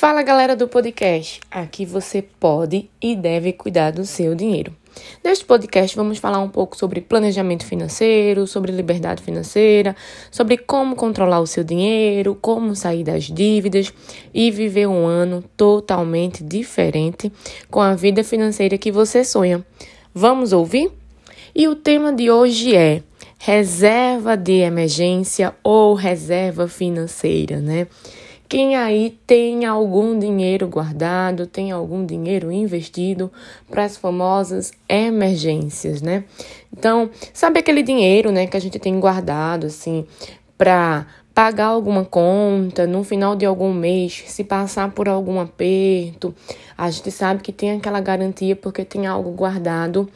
Fala galera do podcast! Aqui você pode e deve cuidar do seu dinheiro. Neste podcast vamos falar um pouco sobre planejamento financeiro, sobre liberdade financeira, sobre como controlar o seu dinheiro, como sair das dívidas e viver um ano totalmente diferente com a vida financeira que você sonha. Vamos ouvir? E o tema de hoje é reserva de emergência ou reserva financeira, né? Quem aí tem algum dinheiro guardado, tem algum dinheiro investido para as famosas emergências, né? Então, sabe aquele dinheiro, né, que a gente tem guardado assim para pagar alguma conta no final de algum mês, se passar por algum aperto, a gente sabe que tem aquela garantia porque tem algo guardado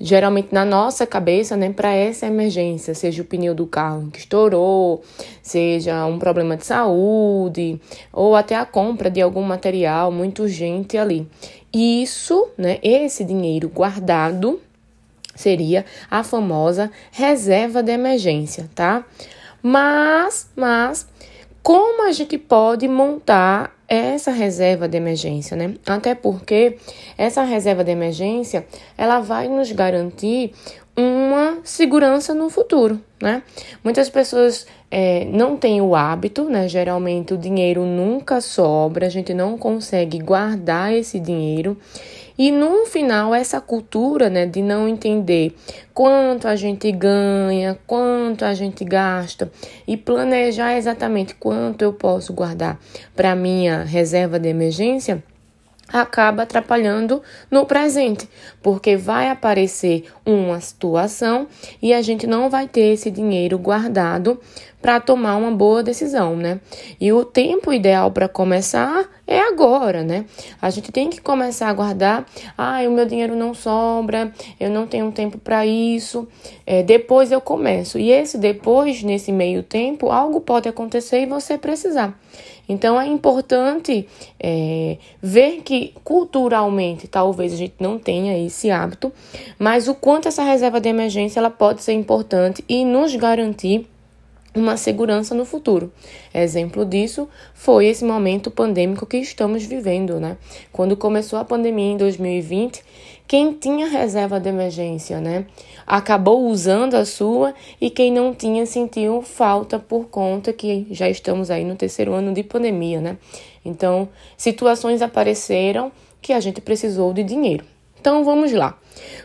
geralmente na nossa cabeça, né, para essa emergência, seja o pneu do carro que estourou, seja um problema de saúde, ou até a compra de algum material muito urgente ali. Isso, né, esse dinheiro guardado seria a famosa reserva de emergência, tá? Mas, mas como a gente pode montar essa reserva de emergência, né? Até porque essa reserva de emergência, ela vai nos garantir uma segurança no futuro, né? Muitas pessoas é, não têm o hábito, né? Geralmente o dinheiro nunca sobra, a gente não consegue guardar esse dinheiro e no final, essa cultura né, de não entender quanto a gente ganha, quanto a gente gasta e planejar exatamente quanto eu posso guardar para minha reserva de emergência acaba atrapalhando no presente, porque vai aparecer uma situação e a gente não vai ter esse dinheiro guardado para tomar uma boa decisão, né? E o tempo ideal para começar é agora, né? A gente tem que começar a guardar. Ah, o meu dinheiro não sobra, eu não tenho tempo para isso. É, depois eu começo. E esse depois, nesse meio tempo, algo pode acontecer e você precisar. Então é importante é, ver que culturalmente talvez a gente não tenha esse hábito, mas o quanto essa reserva de emergência ela pode ser importante e nos garantir uma segurança no futuro. Exemplo disso foi esse momento pandêmico que estamos vivendo, né? Quando começou a pandemia em 2020, quem tinha reserva de emergência, né, acabou usando a sua e quem não tinha sentiu falta por conta que já estamos aí no terceiro ano de pandemia, né? Então, situações apareceram que a gente precisou de dinheiro. Então vamos lá.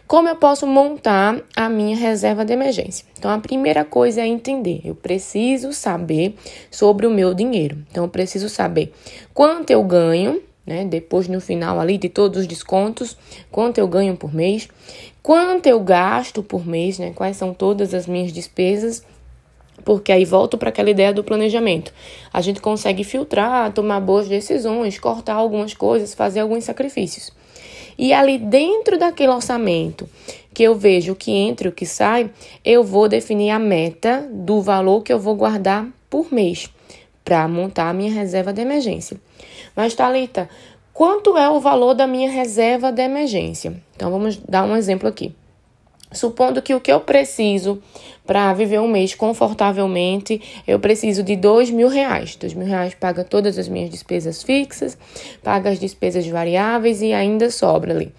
Como eu posso montar a minha reserva de emergência? Então a primeira coisa é entender. Eu preciso saber sobre o meu dinheiro. Então eu preciso saber quanto eu ganho, né? Depois no final ali de todos os descontos, quanto eu ganho por mês, quanto eu gasto por mês, né? Quais são todas as minhas despesas porque aí volto para aquela ideia do planejamento. A gente consegue filtrar, tomar boas decisões, cortar algumas coisas, fazer alguns sacrifícios. E ali dentro daquele orçamento que eu vejo o que entra e o que sai, eu vou definir a meta do valor que eu vou guardar por mês para montar a minha reserva de emergência. Mas Talita, quanto é o valor da minha reserva de emergência? Então vamos dar um exemplo aqui. Supondo que o que eu preciso para viver um mês confortavelmente, eu preciso de dois mil reais. Dois mil reais paga todas as minhas despesas fixas, paga as despesas variáveis e ainda sobra ali.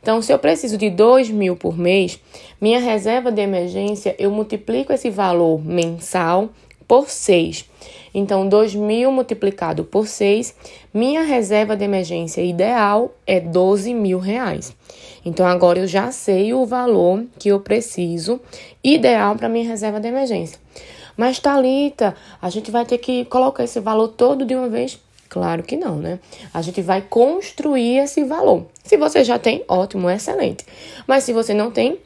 Então, se eu preciso de dois mil por mês, minha reserva de emergência, eu multiplico esse valor mensal por 6. Então, 2 mil multiplicado por 6, minha reserva de emergência ideal é 12 mil reais. Então, agora eu já sei o valor que eu preciso ideal para minha reserva de emergência. Mas, Thalita, a gente vai ter que colocar esse valor todo de uma vez? Claro que não, né? A gente vai construir esse valor. Se você já tem, ótimo, excelente. Mas se você não tem,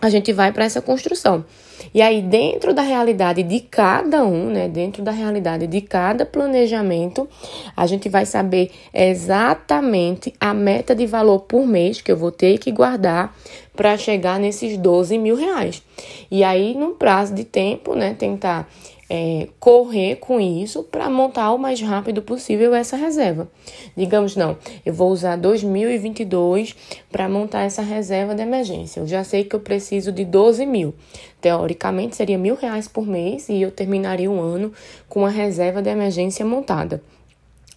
a gente vai para essa construção. E aí, dentro da realidade de cada um, né, dentro da realidade de cada planejamento, a gente vai saber exatamente a meta de valor por mês que eu vou ter que guardar para chegar nesses 12 mil reais. E aí, no prazo de tempo, né, tentar é, correr com isso para montar o mais rápido possível essa reserva. Digamos, não, eu vou usar 2022 para montar essa reserva de emergência. Eu já sei que eu preciso de 12 mil. Teoricamente, seria mil reais por mês e eu terminaria um ano com uma reserva de emergência montada.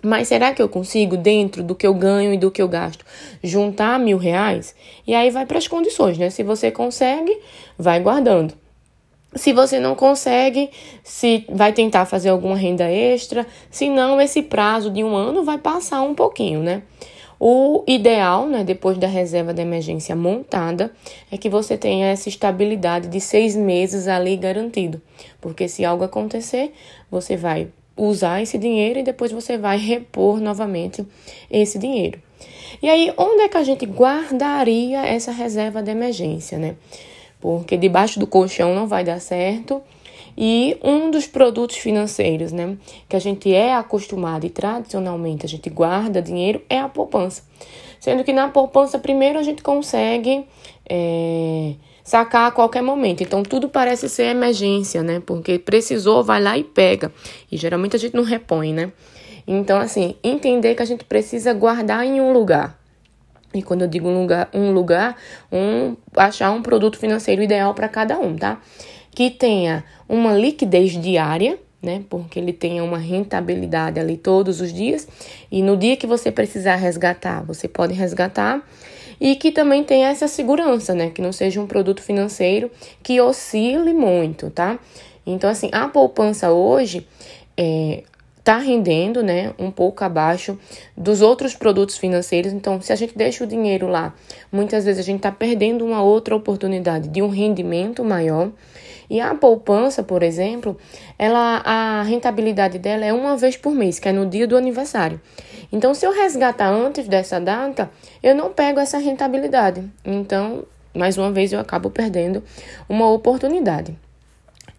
Mas será que eu consigo, dentro do que eu ganho e do que eu gasto, juntar mil reais? E aí vai para as condições, né? Se você consegue, vai guardando. Se você não consegue, se vai tentar fazer alguma renda extra, se não, esse prazo de um ano vai passar um pouquinho, né? O ideal, né, depois da reserva de emergência montada, é que você tenha essa estabilidade de seis meses ali garantido. Porque se algo acontecer, você vai usar esse dinheiro e depois você vai repor novamente esse dinheiro. E aí, onde é que a gente guardaria essa reserva de emergência, né? Porque debaixo do colchão não vai dar certo. E um dos produtos financeiros, né, que a gente é acostumado e tradicionalmente a gente guarda dinheiro é a poupança. Sendo que na poupança, primeiro a gente consegue é, sacar a qualquer momento. Então tudo parece ser emergência, né? Porque precisou, vai lá e pega. E geralmente a gente não repõe, né? Então, assim, entender que a gente precisa guardar em um lugar. E quando eu digo um lugar, um lugar, um achar um produto financeiro ideal para cada um, tá? Que tenha uma liquidez diária, né? Porque ele tenha uma rentabilidade ali todos os dias e no dia que você precisar resgatar, você pode resgatar e que também tenha essa segurança, né? Que não seja um produto financeiro que oscile muito, tá? Então, assim, a poupança hoje, é, está rendendo, né, um pouco abaixo dos outros produtos financeiros. Então, se a gente deixa o dinheiro lá, muitas vezes a gente está perdendo uma outra oportunidade de um rendimento maior. E a poupança, por exemplo, ela a rentabilidade dela é uma vez por mês, que é no dia do aniversário. Então, se eu resgatar antes dessa data, eu não pego essa rentabilidade. Então, mais uma vez eu acabo perdendo uma oportunidade.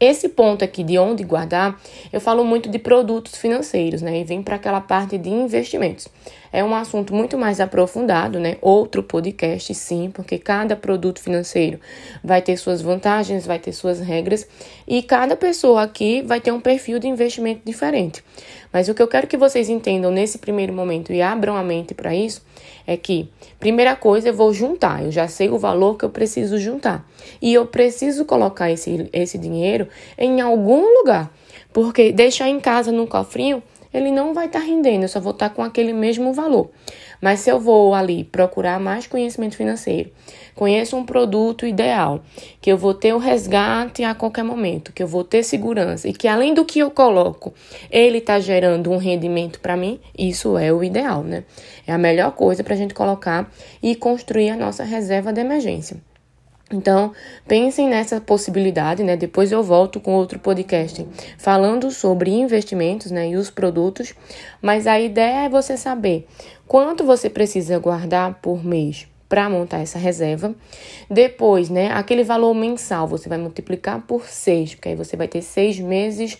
Esse ponto aqui de onde guardar, eu falo muito de produtos financeiros, né? E vem para aquela parte de investimentos. É um assunto muito mais aprofundado, né? Outro podcast, sim, porque cada produto financeiro vai ter suas vantagens, vai ter suas regras e cada pessoa aqui vai ter um perfil de investimento diferente. Mas o que eu quero que vocês entendam nesse primeiro momento e abram a mente para isso é que, primeira coisa, eu vou juntar. Eu já sei o valor que eu preciso juntar. E eu preciso colocar esse, esse dinheiro em algum lugar. Porque deixar em casa no cofrinho, ele não vai estar tá rendendo, eu só vou estar tá com aquele mesmo valor. Mas se eu vou ali procurar mais conhecimento financeiro, conheço um produto ideal, que eu vou ter o resgate a qualquer momento, que eu vou ter segurança e que além do que eu coloco, ele está gerando um rendimento para mim, isso é o ideal, né? É a melhor coisa para a gente colocar e construir a nossa reserva de emergência. Então, pensem nessa possibilidade, né? Depois eu volto com outro podcast falando sobre investimentos, né, e os produtos, mas a ideia é você saber quanto você precisa guardar por mês para montar essa reserva. Depois, né, aquele valor mensal você vai multiplicar por seis, porque aí você vai ter seis meses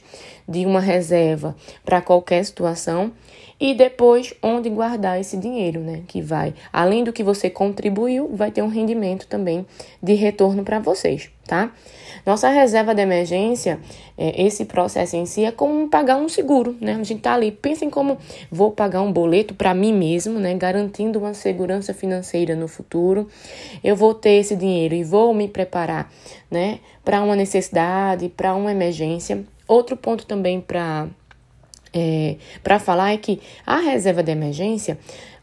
de uma reserva para qualquer situação. E depois, onde guardar esse dinheiro, né? Que vai, além do que você contribuiu, vai ter um rendimento também de retorno para vocês, tá? Nossa reserva de emergência, é, esse processo em si é como pagar um seguro, né? A gente tá ali, pensem como vou pagar um boleto para mim mesmo, né? Garantindo uma segurança financeira no futuro. Eu vou ter esse dinheiro e vou me preparar, né? Para uma necessidade, para uma emergência. Outro ponto também para é, para falar é que a reserva de emergência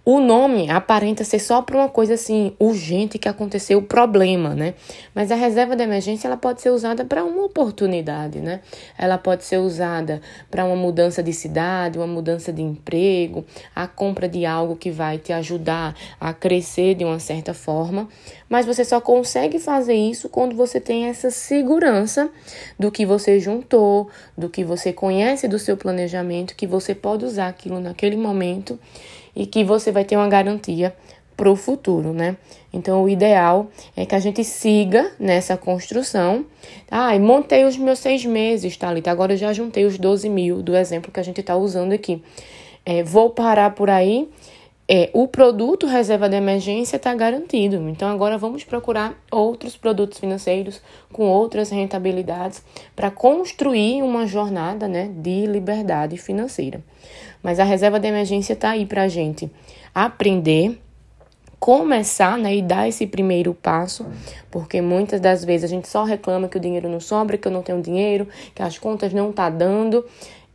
o nome aparenta ser só para uma coisa assim urgente que aconteceu, o problema, né? Mas a reserva de emergência ela pode ser usada para uma oportunidade, né? Ela pode ser usada para uma mudança de cidade, uma mudança de emprego, a compra de algo que vai te ajudar a crescer de uma certa forma. Mas você só consegue fazer isso quando você tem essa segurança do que você juntou, do que você conhece do seu planejamento, que você pode usar aquilo naquele momento e que você vai ter uma garantia para o futuro, né? Então, o ideal é que a gente siga nessa construção. Ah, montei os meus seis meses, Thalita. Agora eu já juntei os 12 mil do exemplo que a gente está usando aqui. É, vou parar por aí. É, o produto reserva de emergência está garantido. Então, agora vamos procurar outros produtos financeiros com outras rentabilidades para construir uma jornada né, de liberdade financeira. Mas a reserva de emergência está aí para a gente aprender, começar né, e dar esse primeiro passo, porque muitas das vezes a gente só reclama que o dinheiro não sobra, que eu não tenho dinheiro, que as contas não tá dando.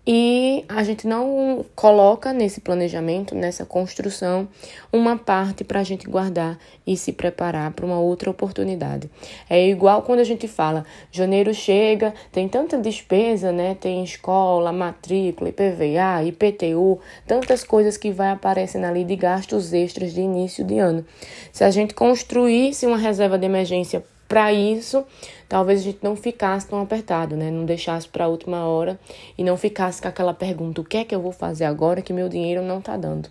E a gente não coloca nesse planejamento, nessa construção, uma parte para a gente guardar e se preparar para uma outra oportunidade. É igual quando a gente fala, janeiro chega, tem tanta despesa, né? Tem escola, matrícula, IPVA, IPTU, tantas coisas que vai aparecendo ali de gastos extras de início de ano. Se a gente construísse uma reserva de emergência para isso, talvez a gente não ficasse tão apertado, né? Não deixasse para a última hora e não ficasse com aquela pergunta: o que é que eu vou fazer agora que meu dinheiro não está dando?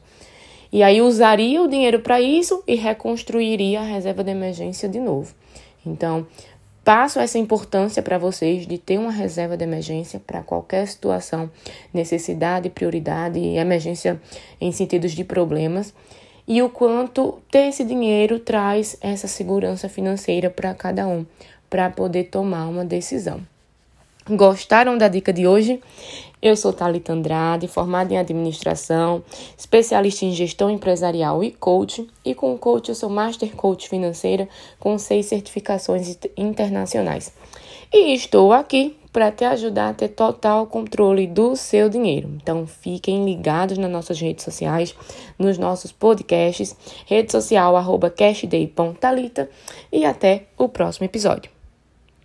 E aí usaria o dinheiro para isso e reconstruiria a reserva de emergência de novo. Então, passo essa importância para vocês de ter uma reserva de emergência para qualquer situação, necessidade, prioridade e emergência em sentidos de problemas e o quanto ter esse dinheiro traz essa segurança financeira para cada um, para poder tomar uma decisão. Gostaram da dica de hoje? Eu sou Thalita Andrade, formada em administração, especialista em gestão empresarial e coach. E com coach eu sou Master Coach Financeira com seis certificações internacionais. E estou aqui para te ajudar a ter total controle do seu dinheiro. Então fiquem ligados nas nossas redes sociais, nos nossos podcasts, rede social arroba cashday.talita e até o próximo episódio.